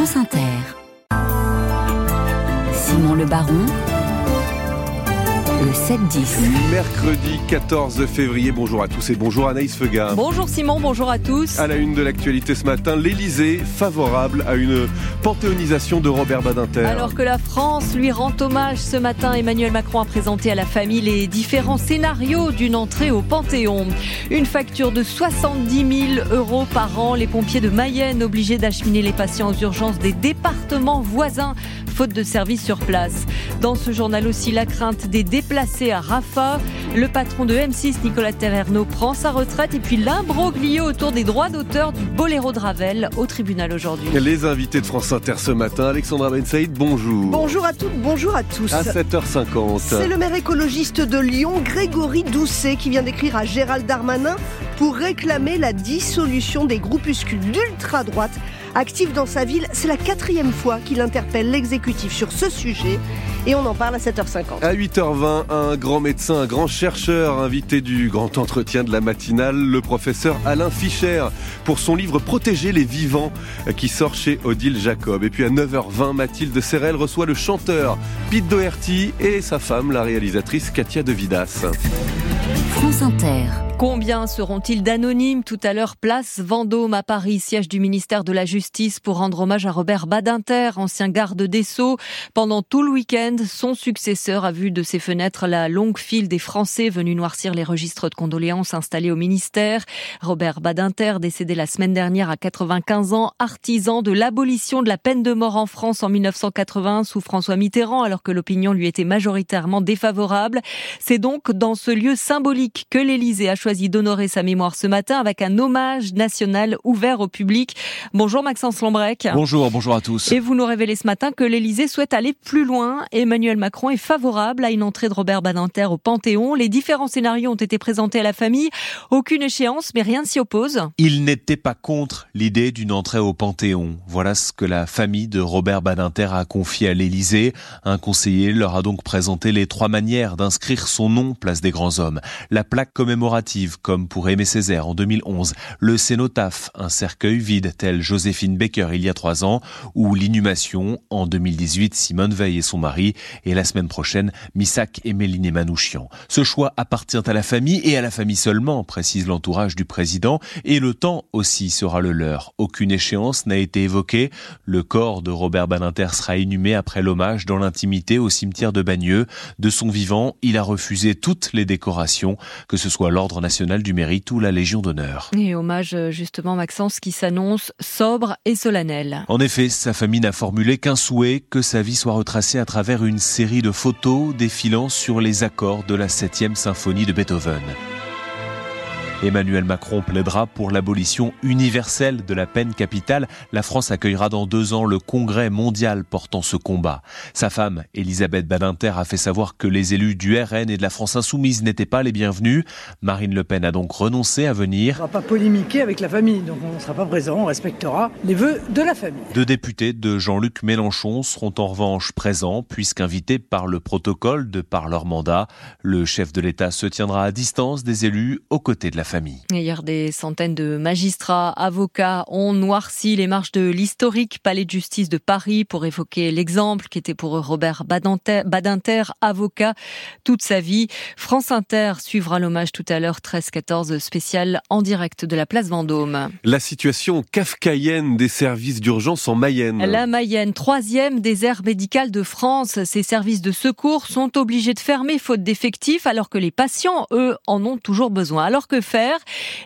France Inter. Simon Le Baron le 7-10. Mercredi 14 février, bonjour à tous et bonjour Anaïs Fega. Bonjour Simon, bonjour à tous. À la une de l'actualité ce matin, l'Elysée favorable à une panthéonisation de Robert Badinter. Alors que la France lui rend hommage ce matin, Emmanuel Macron a présenté à la famille les différents scénarios d'une entrée au Panthéon. Une facture de 70 000 euros par an, les pompiers de Mayenne obligés d'acheminer les patients aux urgences des départements voisins faute de services sur place. Dans ce journal aussi, la crainte des déplacés à Rafah. Le patron de M6, Nicolas Taverneau, prend sa retraite. Et puis l'imbroglio autour des droits d'auteur du Boléro de Ravel au tribunal aujourd'hui. Les invités de France Inter ce matin, Alexandra Ben Saïd, bonjour. Bonjour à toutes, bonjour à tous. À 7h50. C'est le maire écologiste de Lyon, Grégory Doucet, qui vient d'écrire à Gérald Darmanin pour réclamer la dissolution des groupuscules d'ultra-droite Actif dans sa ville, c'est la quatrième fois qu'il interpelle l'exécutif sur ce sujet et on en parle à 7h50. À 8h20, un grand médecin, un grand chercheur invité du grand entretien de la matinale, le professeur Alain Fischer, pour son livre Protéger les vivants qui sort chez Odile Jacob. Et puis à 9h20, Mathilde Serrel reçoit le chanteur Pete Doherty et sa femme, la réalisatrice Katia De Vidas. France Inter. Combien seront-ils d'anonymes? Tout à l'heure Place Vendôme à Paris, siège du ministère de la Justice pour rendre hommage à Robert Badinter, ancien garde des Sceaux. Pendant tout le week-end, son successeur a vu de ses fenêtres la longue file des Français venus noircir les registres de condoléances installés au ministère. Robert Badinter, décédé la semaine dernière à 95 ans, artisan de l'abolition de la peine de mort en France en 1980 sous François Mitterrand, alors que l'opinion lui était majoritairement défavorable. C'est donc dans ce lieu symbolique que l'Élysée a choisi choisi d'honorer sa mémoire ce matin avec un hommage national ouvert au public. Bonjour Maxence Lombrec. Bonjour, bonjour à tous. Et vous nous révélez ce matin que l'Elysée souhaite aller plus loin. Emmanuel Macron est favorable à une entrée de Robert Badinter au Panthéon. Les différents scénarios ont été présentés à la famille. Aucune échéance, mais rien ne s'y oppose. Il n'était pas contre l'idée d'une entrée au Panthéon. Voilà ce que la famille de Robert Badinter a confié à l'Elysée. Un conseiller leur a donc présenté les trois manières d'inscrire son nom place des grands hommes. La plaque commémorative comme pour Aimé Césaire en 2011, le cénotaphe, un cercueil vide tel Joséphine Baker il y a trois ans, ou l'inhumation en 2018, Simone Veil et son mari, et la semaine prochaine, Missak et Méline Manouchian. Ce choix appartient à la famille et à la famille seulement, précise l'entourage du président, et le temps aussi sera le leur. Aucune échéance n'a été évoquée. Le corps de Robert Badinter sera inhumé après l'hommage dans l'intimité au cimetière de Bagneux. De son vivant, il a refusé toutes les décorations, que ce soit l'ordre national nationale du mérite ou la Légion d'honneur. Et hommage euh, justement Maxence qui s'annonce sobre et solennel. En effet, sa famille n'a formulé qu'un souhait, que sa vie soit retracée à travers une série de photos défilant sur les accords de la 7e symphonie de Beethoven. Emmanuel Macron plaidera pour l'abolition universelle de la peine capitale. La France accueillera dans deux ans le congrès mondial portant ce combat. Sa femme, Elisabeth Badinter, a fait savoir que les élus du RN et de la France insoumise n'étaient pas les bienvenus. Marine Le Pen a donc renoncé à venir. On ne va pas polémiquer avec la famille, donc on ne sera pas présent, on respectera les vœux de la famille. Deux députés de Jean-Luc Mélenchon seront en revanche présents, puisqu'invités par le protocole de par leur mandat. Le chef de l'État se tiendra à distance des élus aux côtés de la famille. Hier, des centaines de magistrats, avocats ont noirci les marches de l'historique palais de justice de Paris pour évoquer l'exemple qui était pour Robert Badinter, Badinter, avocat toute sa vie. France Inter suivra l'hommage tout à l'heure 13-14 spécial en direct de la place Vendôme. La situation kafkaïenne des services d'urgence en Mayenne. La Mayenne, troisième des aires médicales de France. Ces services de secours sont obligés de fermer faute d'effectifs alors que les patients, eux, en ont toujours besoin. Alors que faire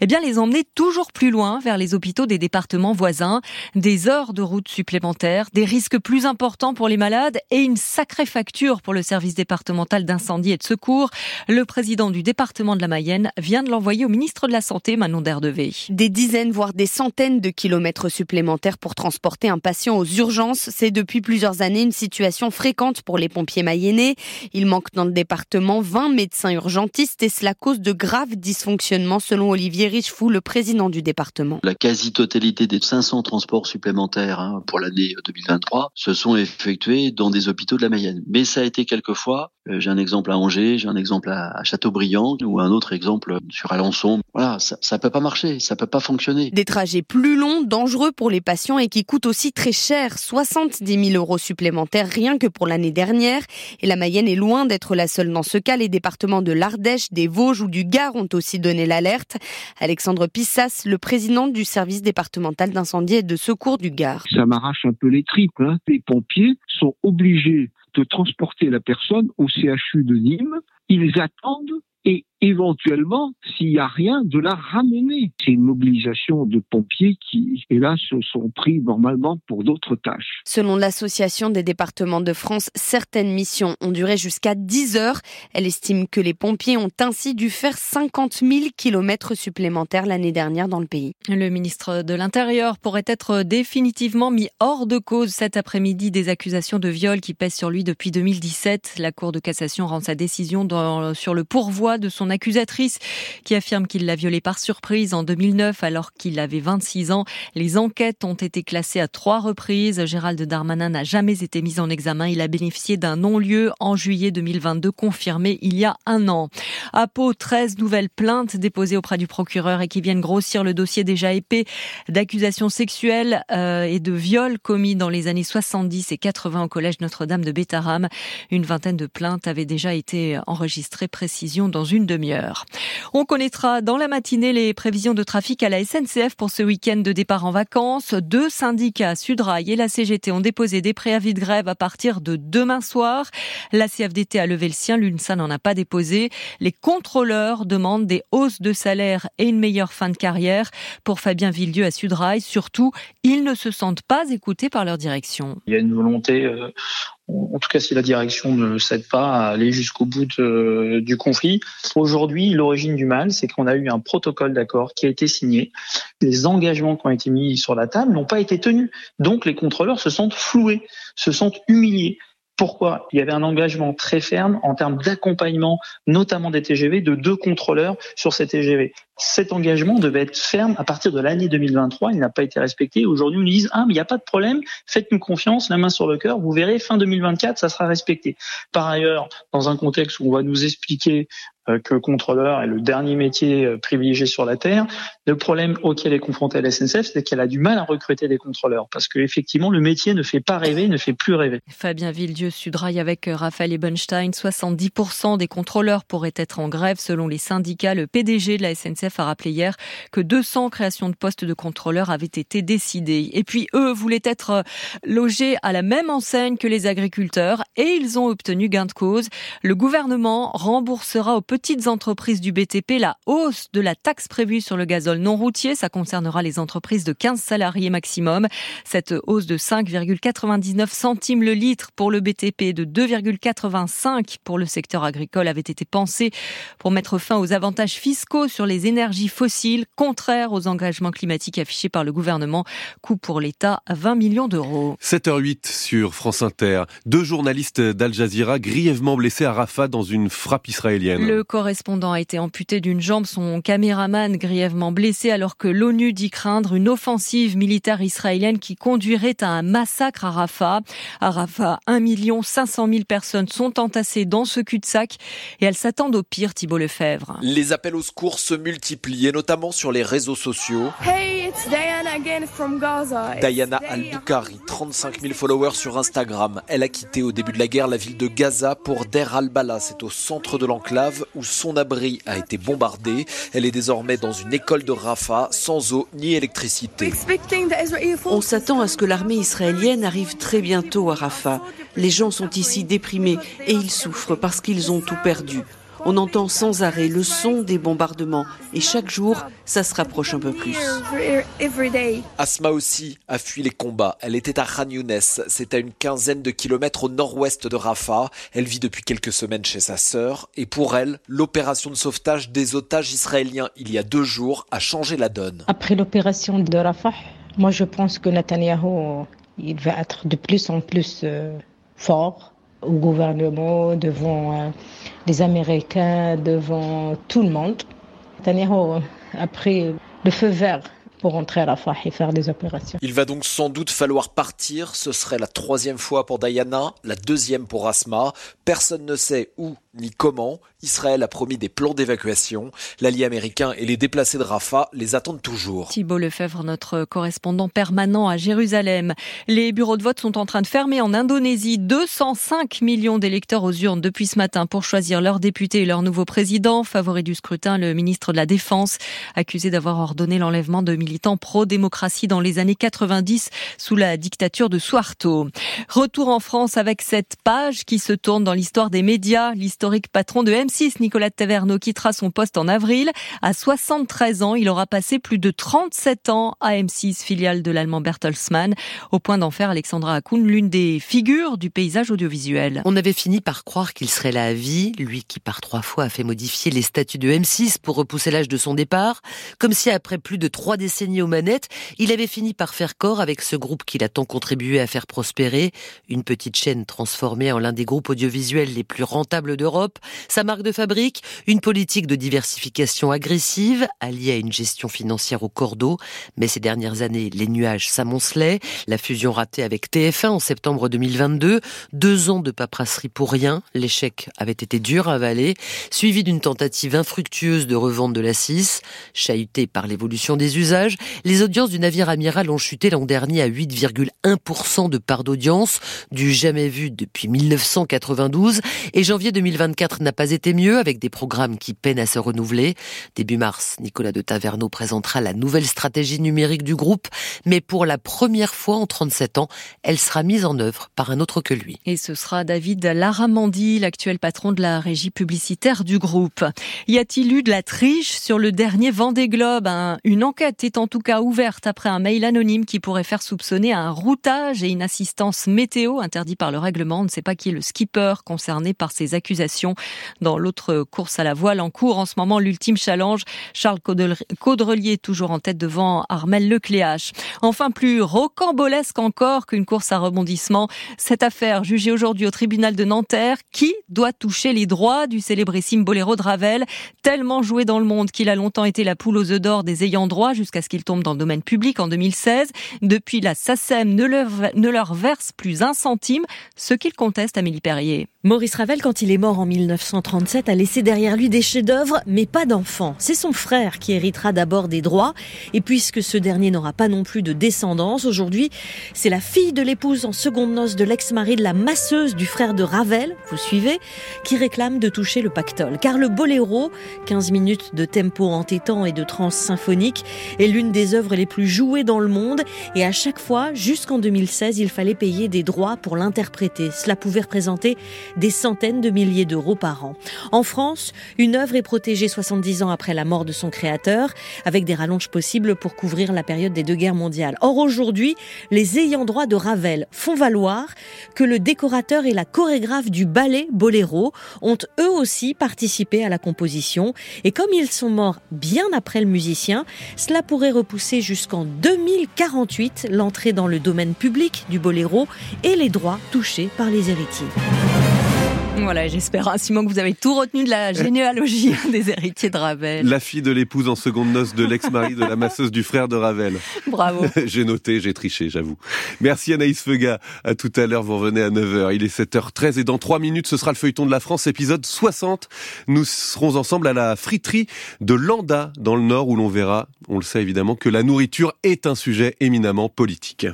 eh bien les emmener toujours plus loin vers les hôpitaux des départements voisins, des heures de route supplémentaires, des risques plus importants pour les malades et une sacrée facture pour le service départemental d'incendie et de secours. Le président du département de la Mayenne vient de l'envoyer au ministre de la Santé, Manon Derdevé. Des dizaines, voire des centaines de kilomètres supplémentaires pour transporter un patient aux urgences, c'est depuis plusieurs années une situation fréquente pour les pompiers mayennais. Il manque dans le département 20 médecins urgentistes et cela cause de graves dysfonctionnements selon Olivier Richefou, le président du département. La quasi-totalité des 500 transports supplémentaires hein, pour l'année 2023 se sont effectués dans des hôpitaux de la Mayenne. Mais ça a été quelquefois j'ai un exemple à Angers, j'ai un exemple à, Châteaubriand ou un autre exemple sur Alençon. Voilà, ça, ça peut pas marcher, ça peut pas fonctionner. Des trajets plus longs, dangereux pour les patients et qui coûtent aussi très cher, 70 000 euros supplémentaires rien que pour l'année dernière. Et la Mayenne est loin d'être la seule dans ce cas. Les départements de l'Ardèche, des Vosges ou du Gard ont aussi donné l'alerte. Alexandre Pissas, le président du service départemental d'incendie et de secours du Gard. Ça m'arrache un peu les tripes. Hein. Les pompiers sont obligés de transporter la personne au CHU de Nîmes. Ils attendent et éventuellement, s'il n'y a rien, de la ramener. C'est une mobilisation de pompiers qui, hélas, sont pris normalement pour d'autres tâches. Selon l'Association des départements de France, certaines missions ont duré jusqu'à 10 heures. Elle estime que les pompiers ont ainsi dû faire 50 000 kilomètres supplémentaires l'année dernière dans le pays. Le ministre de l'Intérieur pourrait être définitivement mis hors de cause cet après-midi des accusations de viol qui pèsent sur lui depuis 2017. La Cour de cassation rend sa décision dans, sur le pourvoi de son accusatrice qui affirme qu'il l'a violée par surprise en 2009 alors qu'il avait 26 ans. Les enquêtes ont été classées à trois reprises. Gérald Darmanin n'a jamais été mis en examen. Il a bénéficié d'un non-lieu en juillet 2022 confirmé il y a un an. À Pau, 13 nouvelles plaintes déposées auprès du procureur et qui viennent grossir le dossier déjà épais d'accusations sexuelles euh, et de viols commis dans les années 70 et 80 au collège Notre-Dame de Bétarame. Une vingtaine de plaintes avaient déjà été enregistrées. Précision dans une demi on connaîtra dans la matinée les prévisions de trafic à la SNCF pour ce week-end de départ en vacances. Deux syndicats, Sudrail et la CGT, ont déposé des préavis de grève à partir de demain soir. La CFDT a levé le sien, l'UNSA n'en a pas déposé. Les contrôleurs demandent des hausses de salaire et une meilleure fin de carrière. Pour Fabien Villieu à Sudrail, surtout, ils ne se sentent pas écoutés par leur direction. Il y a une volonté euh, en tout cas si la direction ne cède pas à aller jusqu'au bout du conflit. Aujourd'hui, l'origine du mal, c'est qu'on a eu un protocole d'accord qui a été signé. Les engagements qui ont été mis sur la table n'ont pas été tenus. Donc les contrôleurs se sentent floués, se sentent humiliés. Pourquoi? Il y avait un engagement très ferme en termes d'accompagnement, notamment des TGV, de deux contrôleurs sur ces TGV. Cet engagement devait être ferme à partir de l'année 2023. Il n'a pas été respecté. Aujourd'hui, on nous dit ah mais il n'y a pas de problème, faites-nous confiance, la main sur le cœur. Vous verrez, fin 2024, ça sera respecté. Par ailleurs, dans un contexte où on va nous expliquer euh, que contrôleur est le dernier métier euh, privilégié sur la terre. Le problème auquel est confrontée la SNCF, c'est qu'elle a du mal à recruter des contrôleurs parce que effectivement le métier ne fait pas rêver, ne fait plus rêver. Fabien Villedieu Sudrail avec euh, Raphaël Ebenstein, 70% des contrôleurs pourraient être en grève selon les syndicats. Le PDG de la SNCF a rappelé hier que 200 créations de postes de contrôleurs avaient été décidées. Et puis eux voulaient être logés à la même enseigne que les agriculteurs et ils ont obtenu gain de cause. Le gouvernement remboursera aux petites entreprises du BTP la hausse de la taxe prévue sur le gazole non routier. Ça concernera les entreprises de 15 salariés maximum. Cette hausse de 5,99 centimes le litre pour le BTP et de 2,85 pour le secteur agricole avait été pensée pour mettre fin aux avantages fiscaux sur les énergies fossiles, contraires aux engagements climatiques affichés par le gouvernement. Coût pour l'État 20 millions d'euros. 7h08 sur France Inter. Deux journalistes d'Al Jazeera grièvement blessés à Rafah dans une frappe israélienne. Le correspondant a été amputé d'une jambe, son caméraman grièvement blessé alors que l'ONU dit craindre une offensive militaire israélienne qui conduirait à un massacre à Rafah. À Rafah, 1 500 000 personnes sont entassées dans ce cul-de-sac et elles s'attendent au pire, Thibault Lefebvre. Les appels au secours se multiplient, notamment sur les réseaux sociaux. Hey, it's Diana again from Gaza. Diana Al-Bukhari, 35 000 followers sur Instagram. Elle a quitté au début de la guerre la ville de Gaza pour Der al-Bala, c'est au centre de l'enclave où son abri a été bombardé. Elle est désormais dans une école de Rafah sans eau ni électricité. On s'attend à ce que l'armée israélienne arrive très bientôt à Rafah. Les gens sont ici déprimés et ils souffrent parce qu'ils ont tout perdu. On entend sans arrêt le son des bombardements et chaque jour, ça se rapproche un peu plus. Asma aussi a fui les combats. Elle était à Khan Younes, c'est à une quinzaine de kilomètres au nord-ouest de Rafah. Elle vit depuis quelques semaines chez sa sœur et pour elle, l'opération de sauvetage des otages israéliens il y a deux jours a changé la donne. Après l'opération de Rafah, moi je pense que Netanyahu, il va être de plus en plus euh, fort au gouvernement, devant euh, les Américains, devant tout le monde. Netanyahu a pris le feu vert pour rentrer à Rafah et faire des opérations. Il va donc sans doute falloir partir. Ce serait la troisième fois pour Diana, la deuxième pour Asma. Personne ne sait où ni comment. Israël a promis des plans d'évacuation. L'allié américain et les déplacés de Rafah les attendent toujours. Thibault Lefebvre, notre correspondant permanent à Jérusalem. Les bureaux de vote sont en train de fermer en Indonésie. 205 millions d'électeurs aux urnes depuis ce matin pour choisir leur député et leur nouveau président. Favori du scrutin, le ministre de la Défense, accusé d'avoir ordonné l'enlèvement de militants pro-démocratie dans les années 90 sous la dictature de Suharto. Retour en France avec cette page qui se tourne dans l'histoire des médias. L'historique patron de M6, Nicolas Taverneau, quittera son poste en avril. À 73 ans, il aura passé plus de 37 ans à M6, filiale de l'allemand Bertelsmann, au point d'en faire Alexandra Akoun l'une des figures du paysage audiovisuel. On avait fini par croire qu'il serait là à vie, lui qui par trois fois a fait modifier les statuts de M6 pour repousser l'âge de son départ, comme si après plus de trois décennies aux manettes, il avait fini par faire corps avec ce groupe qu'il a tant contribué à faire prospérer, une petite chaîne transformée en l'un des groupes audiovisuels les plus rentables d'Europe, sa marque de fabrique, une politique de diversification agressive, alliée à une gestion financière au cordeau, mais ces dernières années, les nuages s'amoncelaient, la fusion ratée avec TF1 en septembre 2022, deux ans de paperasserie pour rien, l'échec avait été dur à avaler, suivi d'une tentative infructueuse de revente de la 6, chahutée par l'évolution des usages, les audiences du navire amiral ont chuté l'an dernier à 8,1% de part d'audience, du jamais vu depuis 1992, et janvier 2024 n'a pas été mieux avec des programmes qui peinent à se renouveler. Début mars, Nicolas de Taverneau présentera la nouvelle stratégie numérique du groupe, mais pour la première fois en 37 ans, elle sera mise en œuvre par un autre que lui. Et ce sera David Laramandi, l'actuel patron de la régie publicitaire du groupe. Y a-t-il eu de la triche sur le dernier Vendée Globe Une enquête est en tout cas ouverte après un mail anonyme qui pourrait faire soupçonner un routage et une assistance météo interdit par le règlement. On ne sait pas qui est le skipper concerné par ces accusations. Dans l'autre course à la voile en cours en ce moment, l'ultime challenge, Charles Caudrelier toujours en tête devant Armel Lecléache. Enfin, plus rocambolesque encore qu'une course à rebondissement, cette affaire jugée aujourd'hui au tribunal de Nanterre, qui doit toucher les droits du célébrissime boléro de Ravel, tellement joué dans le monde qu'il a longtemps été la poule aux œufs d'or des ayants droit jusqu'à ce qu'il tombe dans le domaine public en 2016. Depuis, la SACEM ne leur, ne leur verse plus un centime, ce qu'il conteste Amélie Perrier. Maurice Ravel, quand il est mort 1937, a laissé derrière lui des chefs-d'œuvre, mais pas d'enfants. C'est son frère qui héritera d'abord des droits, et puisque ce dernier n'aura pas non plus de descendance, aujourd'hui, c'est la fille de l'épouse en seconde noce de l'ex-mari de la masseuse du frère de Ravel, vous suivez, qui réclame de toucher le pactole. Car le boléro, 15 minutes de tempo entêtant et de trance symphonique, est l'une des œuvres les plus jouées dans le monde, et à chaque fois, jusqu'en 2016, il fallait payer des droits pour l'interpréter. Cela pouvait représenter des centaines de milliers d'euros par an. En France, une œuvre est protégée 70 ans après la mort de son créateur, avec des rallonges possibles pour couvrir la période des deux guerres mondiales. Or aujourd'hui, les ayants droit de Ravel font valoir que le décorateur et la chorégraphe du ballet Boléro ont eux aussi participé à la composition. Et comme ils sont morts bien après le musicien, cela pourrait repousser jusqu'en 2048 l'entrée dans le domaine public du Boléro et les droits touchés par les héritiers. Voilà, j'espère, hein, Simon, que vous avez tout retenu de la généalogie des héritiers de Ravel. La fille de l'épouse en seconde noce de l'ex-mari de la masseuse du frère de Ravel. Bravo. j'ai noté, j'ai triché, j'avoue. Merci Anaïs Feuga. À tout à l'heure, vous revenez à 9h. Il est 7h13 et dans 3 minutes, ce sera le feuilleton de la France, épisode 60. Nous serons ensemble à la friterie de Landa, dans le Nord, où l'on verra, on le sait évidemment, que la nourriture est un sujet éminemment politique.